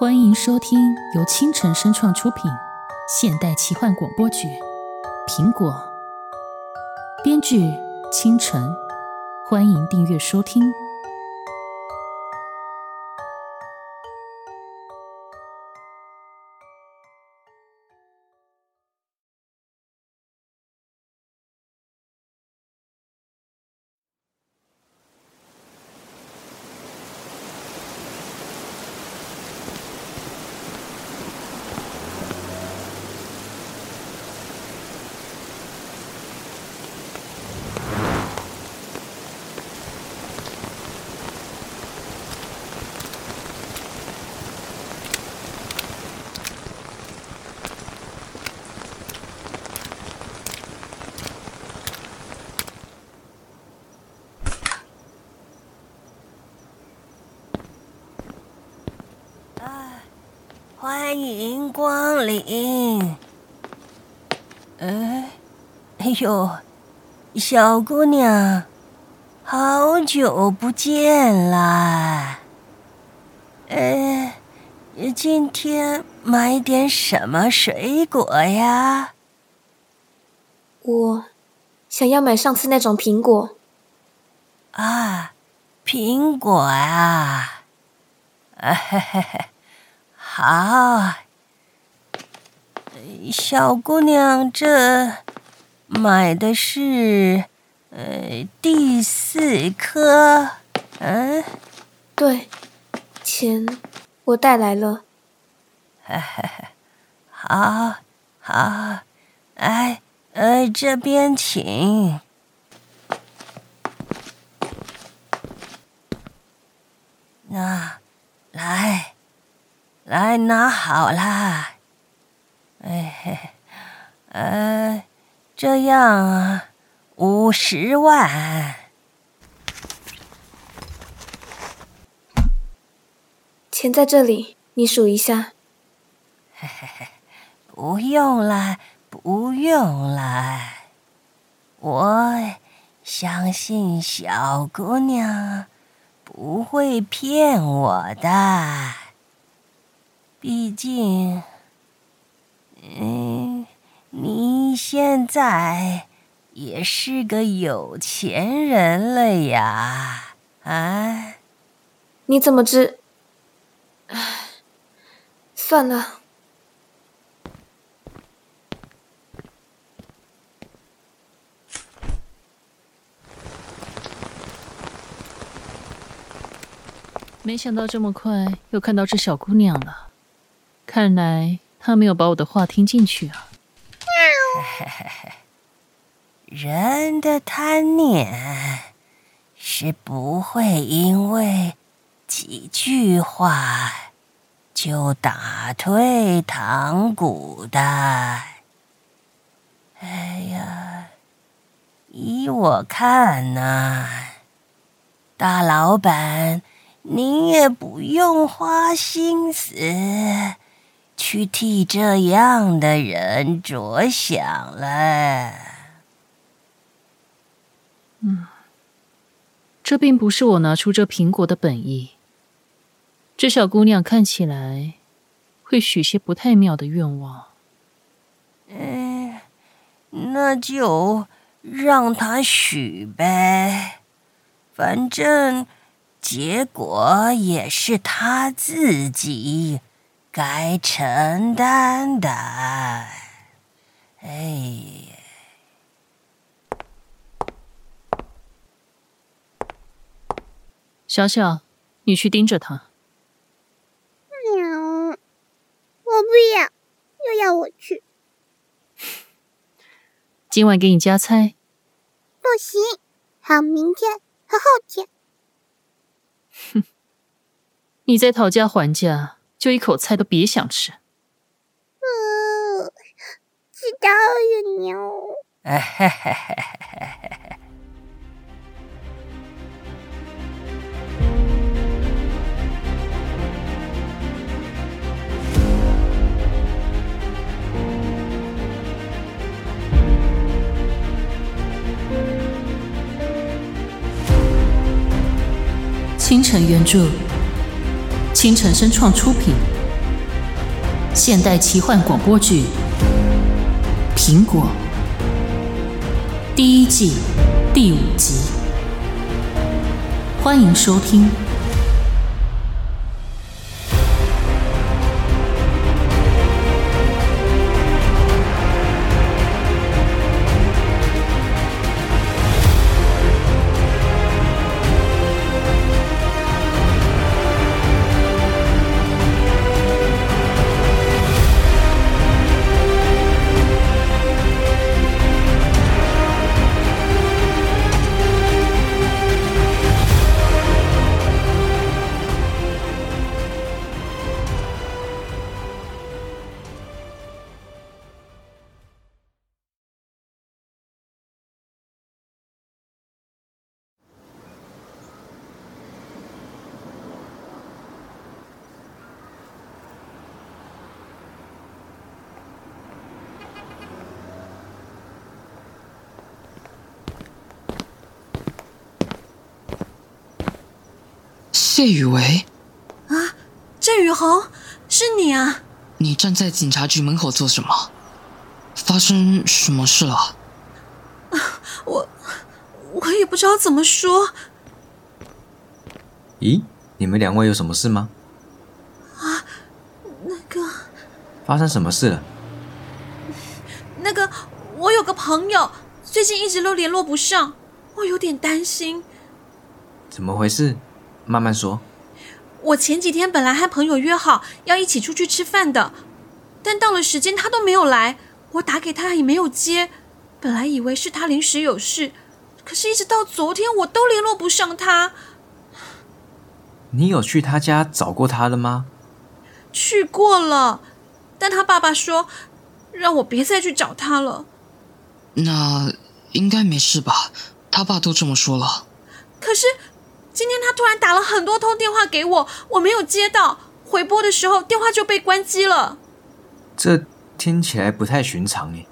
欢迎收听由青城声创出品现代奇幻广播剧《苹果》，编剧清晨。欢迎订阅收听。欢迎光临。哎，哎呦，小姑娘，好久不见啦！哎，今天买点什么水果呀？我想要买上次那种苹果。啊，苹果啊！啊嘿嘿嘿。好，小姑娘，这买的是呃第四颗，嗯，对，钱我带来了。好，好，哎，呃，这边请。那，来。来拿好啦，哎嘿，呃，这样五十万，钱在这里，你数一下。嘿嘿嘿，不用了，不用了，我相信小姑娘不会骗我的。毕竟，嗯，你现在也是个有钱人了呀，啊？你怎么知？唉，算了。没想到这么快又看到这小姑娘了。看来他没有把我的话听进去啊！人的贪念是不会因为几句话就打退堂鼓的。哎呀，依我看呐，大老板，您也不用花心思。去替这样的人着想了。嗯，这并不是我拿出这苹果的本意。这小姑娘看起来会许些不太妙的愿望。嗯，那就让她许呗，反正结果也是她自己。该承担的，哎，小小，你去盯着他。喵，我不要，又要我去。今晚给你加菜。不行，好明天和后天。哼，你在讨价还价。就一口菜都别想吃。嗯，知道了，牛。哎嘿嘿嘿嘿嘿嘿。清晨原著。倾城声创出品，现代奇幻广播剧《苹果》第一季第五集，欢迎收听。谢雨薇，啊，郑雨红，是你啊！你站在警察局门口做什么？发生什么事了？啊，我我也不知道怎么说。咦，你们两位有什么事吗？啊，那个，发生什么事了？那个，我有个朋友最近一直都联络不上，我有点担心。怎么回事？慢慢说。我前几天本来和朋友约好要一起出去吃饭的，但到了时间他都没有来，我打给他也没有接。本来以为是他临时有事，可是一直到昨天我都联络不上他。你有去他家找过他了吗？去过了，但他爸爸说让我别再去找他了。那应该没事吧？他爸都这么说了。可是。今天他突然打了很多通电话给我，我没有接到，回拨的时候电话就被关机了。这听起来不太寻常诶。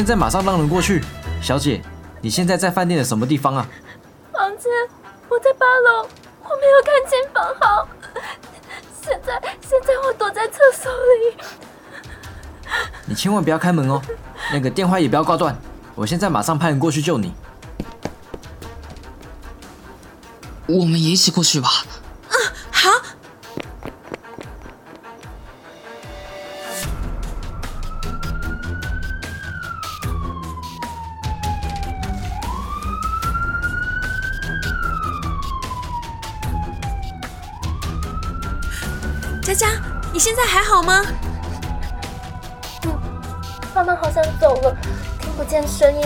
现在马上让人过去。小姐，你现在在饭店的什么地方啊？房间，我在八楼，我没有看清房号。现在现在我躲在厕所里。你千万不要开门哦，那个电话也不要挂断。我现在马上派人过去救你。我们也一起过去吧。好吗？他们好像走了，听不见声音。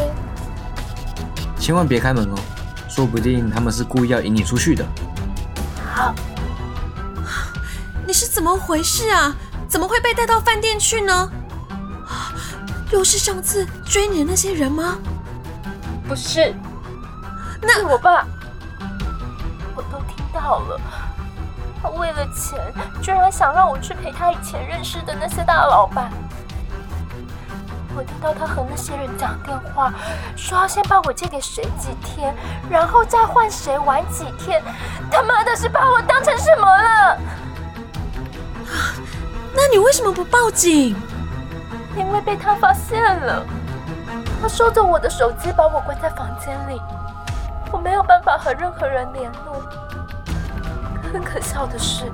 千万别开门哦，说不定他们是故意要引你出去的。好，你是怎么回事啊？怎么会被带到饭店去呢？又是上次追你的那些人吗？不是，那是我爸。我都听到了，他为了钱，居然想让我去陪他以前认识的那些大老板。我听到他和那些人讲电话，说要先把我借给谁几天，然后再换谁玩几天。他妈的是把我当成什么了？那你为什么不报警？因为被他发现了。他收走我的手机，把我关在房间里，我没有办法和任何人联络。更可笑的是，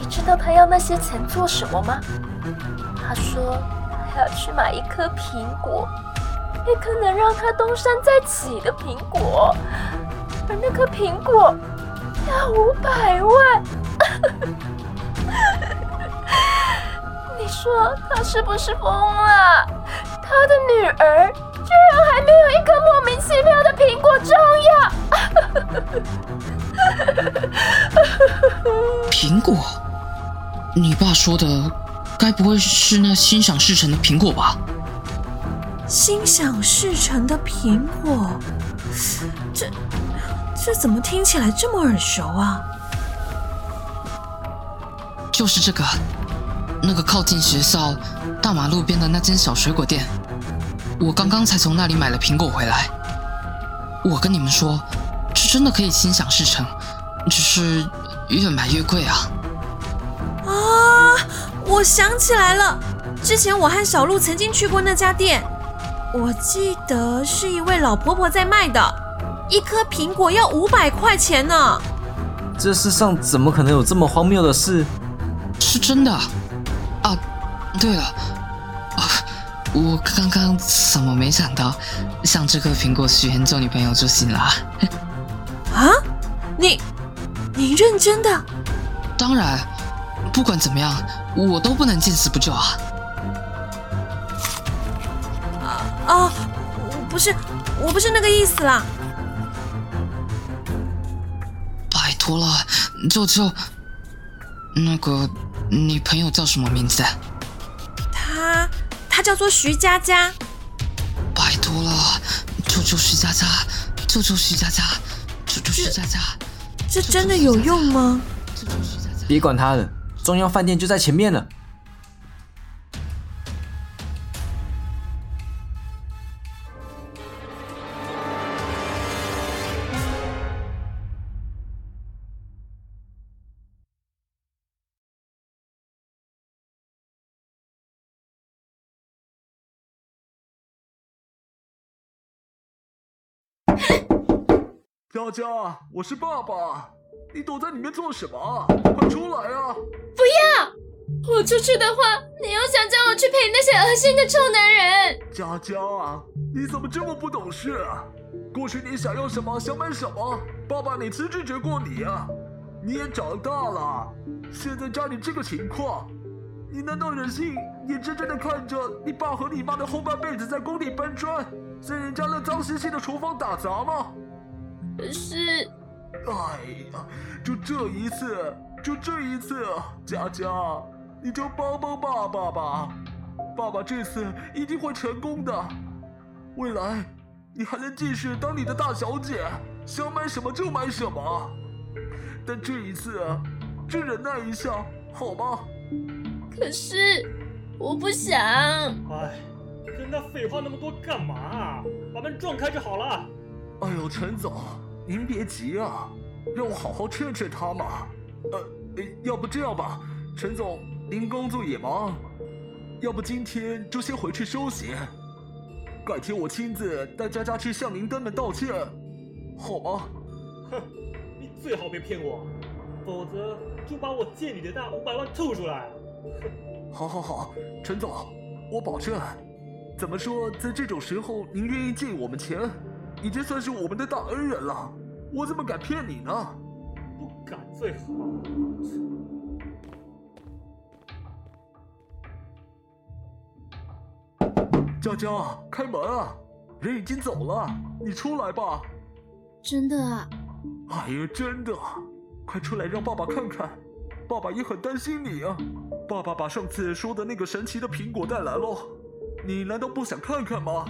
你知道他要那些钱做什么吗？他说他。要去买一颗苹果，一颗能让他东山再起的苹果，而那颗苹果要五百万。你说他是不是疯了？他的女儿居然还没有一颗莫名其妙的苹果你爸说的，该不会是那心想事成的苹果吧？心想事成的苹果，这这怎么听起来这么耳熟啊？就是这个，那个靠近学校大马路边的那间小水果店，我刚刚才从那里买了苹果回来。我跟你们说，这真的可以心想事成，只是越买越贵啊！啊，我想起来了，之前我和小鹿曾经去过那家店。我记得是一位老婆婆在卖的，一颗苹果要五百块钱呢。这世上怎么可能有这么荒谬的事？是真的啊！对了，啊，我刚刚怎么没想到向这颗苹果许愿做女朋友就行了？啊？你你认真的？当然，不管怎么样，我都不能见死不救啊！啊哦，不是，我不是那个意思啦。拜托了，舅舅。那个，你朋友叫什么名字？他，他叫做徐佳佳。拜托了，舅舅徐佳佳，舅舅徐佳佳，舅舅徐佳佳。这真的有用吗？别管他了，中央饭店就在前面了。佳佳，我是爸爸，你躲在里面做什么？快出来啊！不要！我出去的话，你又想叫我去陪那些恶心的臭男人。佳佳啊，你怎么这么不懂事啊？过去你想要什么，想买什么，爸爸哪次拒绝过你啊？你也长大了，现在家里这个情况，你难道忍心眼睁睁的看着你爸和你妈的后半辈子在工地搬砖，在人家那脏兮兮的厨房打杂吗？可是，哎呀，就这一次，就这一次，佳佳，你就帮帮爸爸吧，爸爸这次一定会成功的。未来，你还能继续当你的大小姐，想买什么就买什么。但这一次，就忍耐一下，好吗？可是，我不想。哎，跟他废话那么多干嘛？把门撞开就好了。哎呦，陈总，您别急啊，让我好好劝劝他嘛。呃，要不这样吧，陈总，您工作也忙，要不今天就先回去休息，改天我亲自带佳佳去向您登门道歉，好吗？哼，你最好别骗我，否则就把我借你的那五百万吐出来。哼，好好好，陈总，我保证。怎么说，在这种时候，您愿意借我们钱？已经算是我们的大恩人了，我怎么敢骗你呢？不敢最好。佳佳，开门啊！人已经走了，你出来吧。真的啊？哎呀，真的！快出来让爸爸看看，爸爸也很担心你啊。爸爸把上次说的那个神奇的苹果带来了，你难道不想看看吗？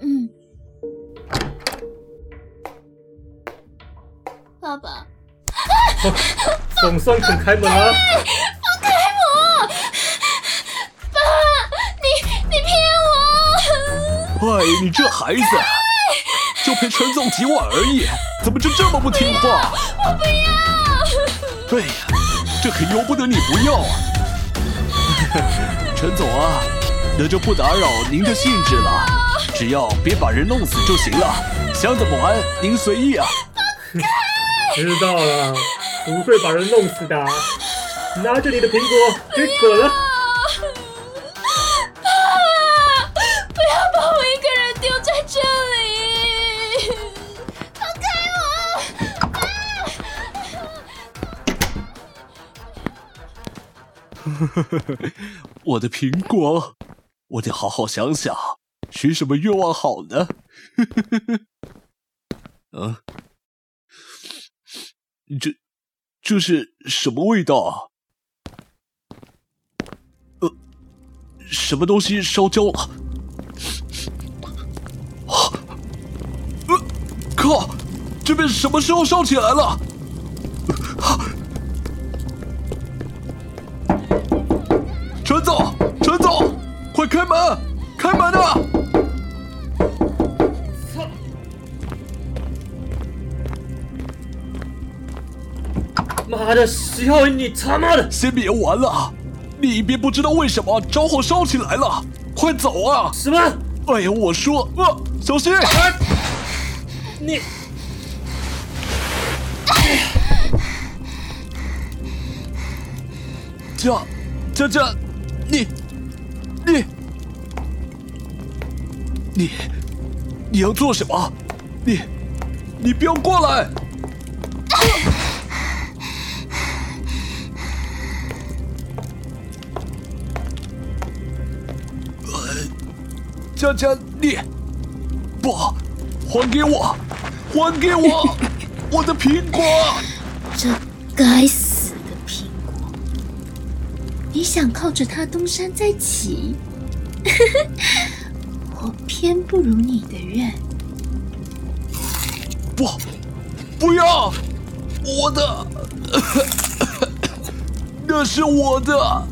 嗯。爸爸，总算肯开门了。放开我！爸，你你骗我！哎，你这孩子，就陪陈总几晚而已，怎么就这么不听话？我不要！对呀，这可由不得你不要啊！陈总啊，那就不打扰您的兴致了，只要别把人弄死就行了，想怎么玩您随意啊。知道了，不会把人弄死的。拿着你的苹果，给滚了！不要把我一个人丢在这里！放开我！我的苹果，我得好好想想，许什么愿望好呢？嗯。这这是什么味道啊？呃，什么东西烧焦了？啊！呃，靠！这边什么时候烧起来了？陈总，陈总，快开门！开门啊！妈的，石浩，你他妈的！先别玩了，另一边不知道为什么着火烧起来了，快走啊！什么？哎呀，我说，啊，小心！你，佳，佳佳，你，你，你，你要做什么？你，你不要过来！佳佳，你不还给我，还给我 我的苹果！这该死的苹果！你想靠着它东山再起？我偏不如你的愿。不，不要！我的，那是我的。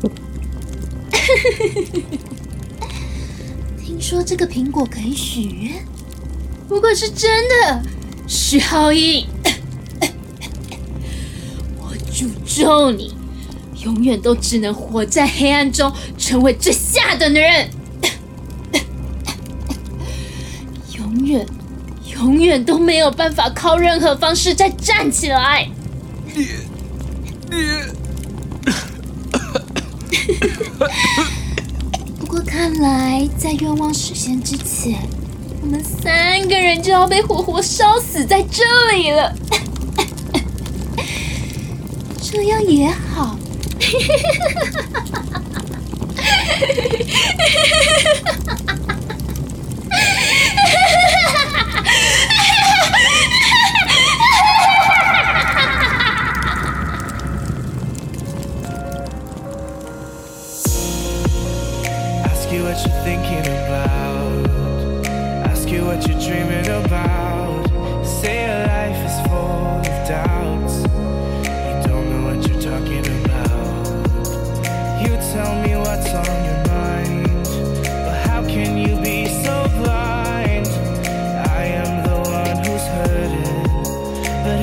听说这个苹果可以许愿，如果是真的，徐浩英，我诅咒你，永远都只能活在黑暗中，成为最下等的人，永远，永远都没有办法靠任何方式再站起来。你，你。看来，在愿望实现之前，我们三个人就要被活活烧死在这里了。这样也好。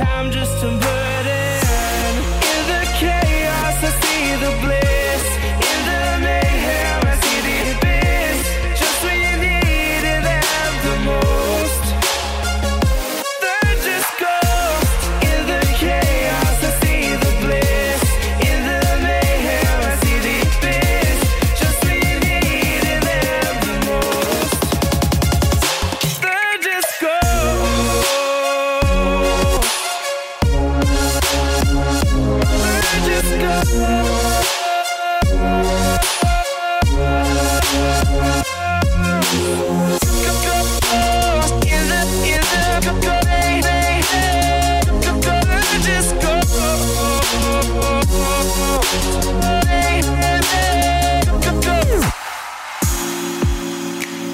I'm just a bird.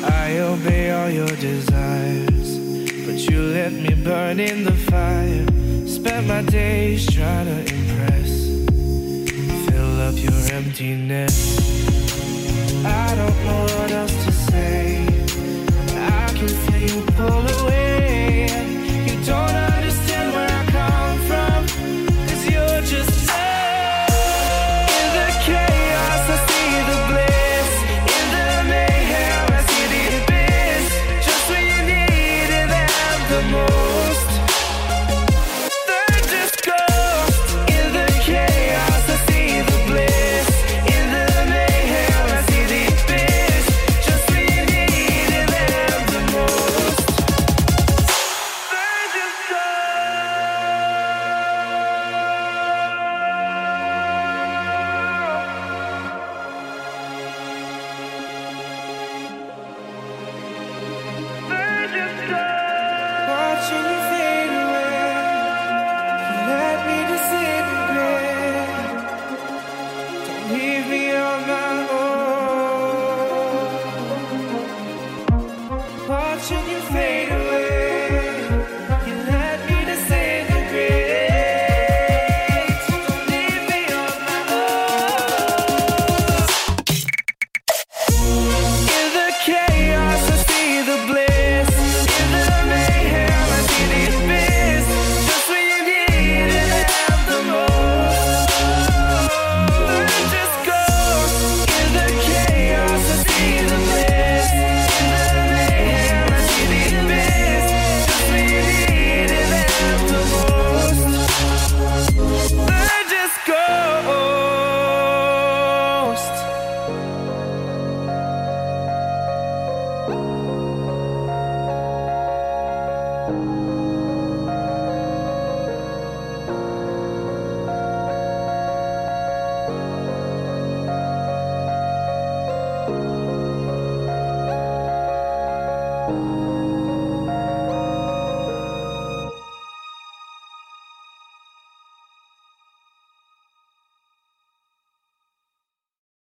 I obey all your desires, but you let me burn in the fire. Spend my days trying to impress, fill up your emptiness. I don't know what else to say.